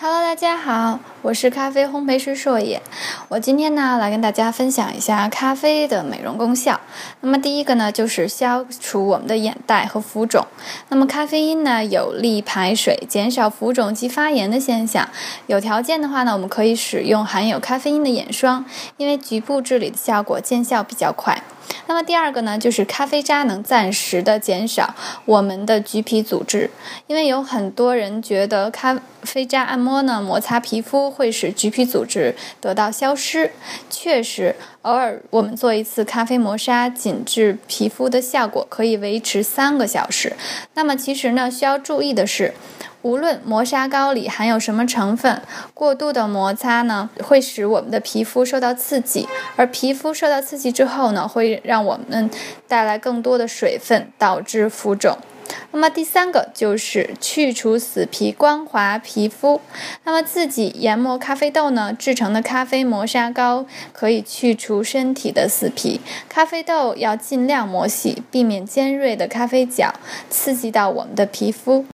Hello，大家好，我是咖啡烘焙师硕野。我今天呢来跟大家分享一下咖啡的美容功效。那么第一个呢就是消除我们的眼袋和浮肿。那么咖啡因呢有利排水，减少浮肿及发炎的现象。有条件的话呢，我们可以使用含有咖啡因的眼霜，因为局部治理的效果见效比较快。那么第二个呢，就是咖啡渣能暂时的减少我们的橘皮组织，因为有很多人觉得咖啡渣按摩呢摩擦皮肤会使橘皮组织得到消失，确实，偶尔我们做一次咖啡磨砂，紧致皮肤的效果可以维持三个小时。那么其实呢，需要注意的是。无论磨砂膏里含有什么成分，过度的摩擦呢，会使我们的皮肤受到刺激，而皮肤受到刺激之后呢，会让我们带来更多的水分，导致浮肿。那么第三个就是去除死皮，光滑皮肤。那么自己研磨咖啡豆呢制成的咖啡磨砂膏可以去除身体的死皮。咖啡豆要尽量磨细，避免尖锐的咖啡角刺激到我们的皮肤。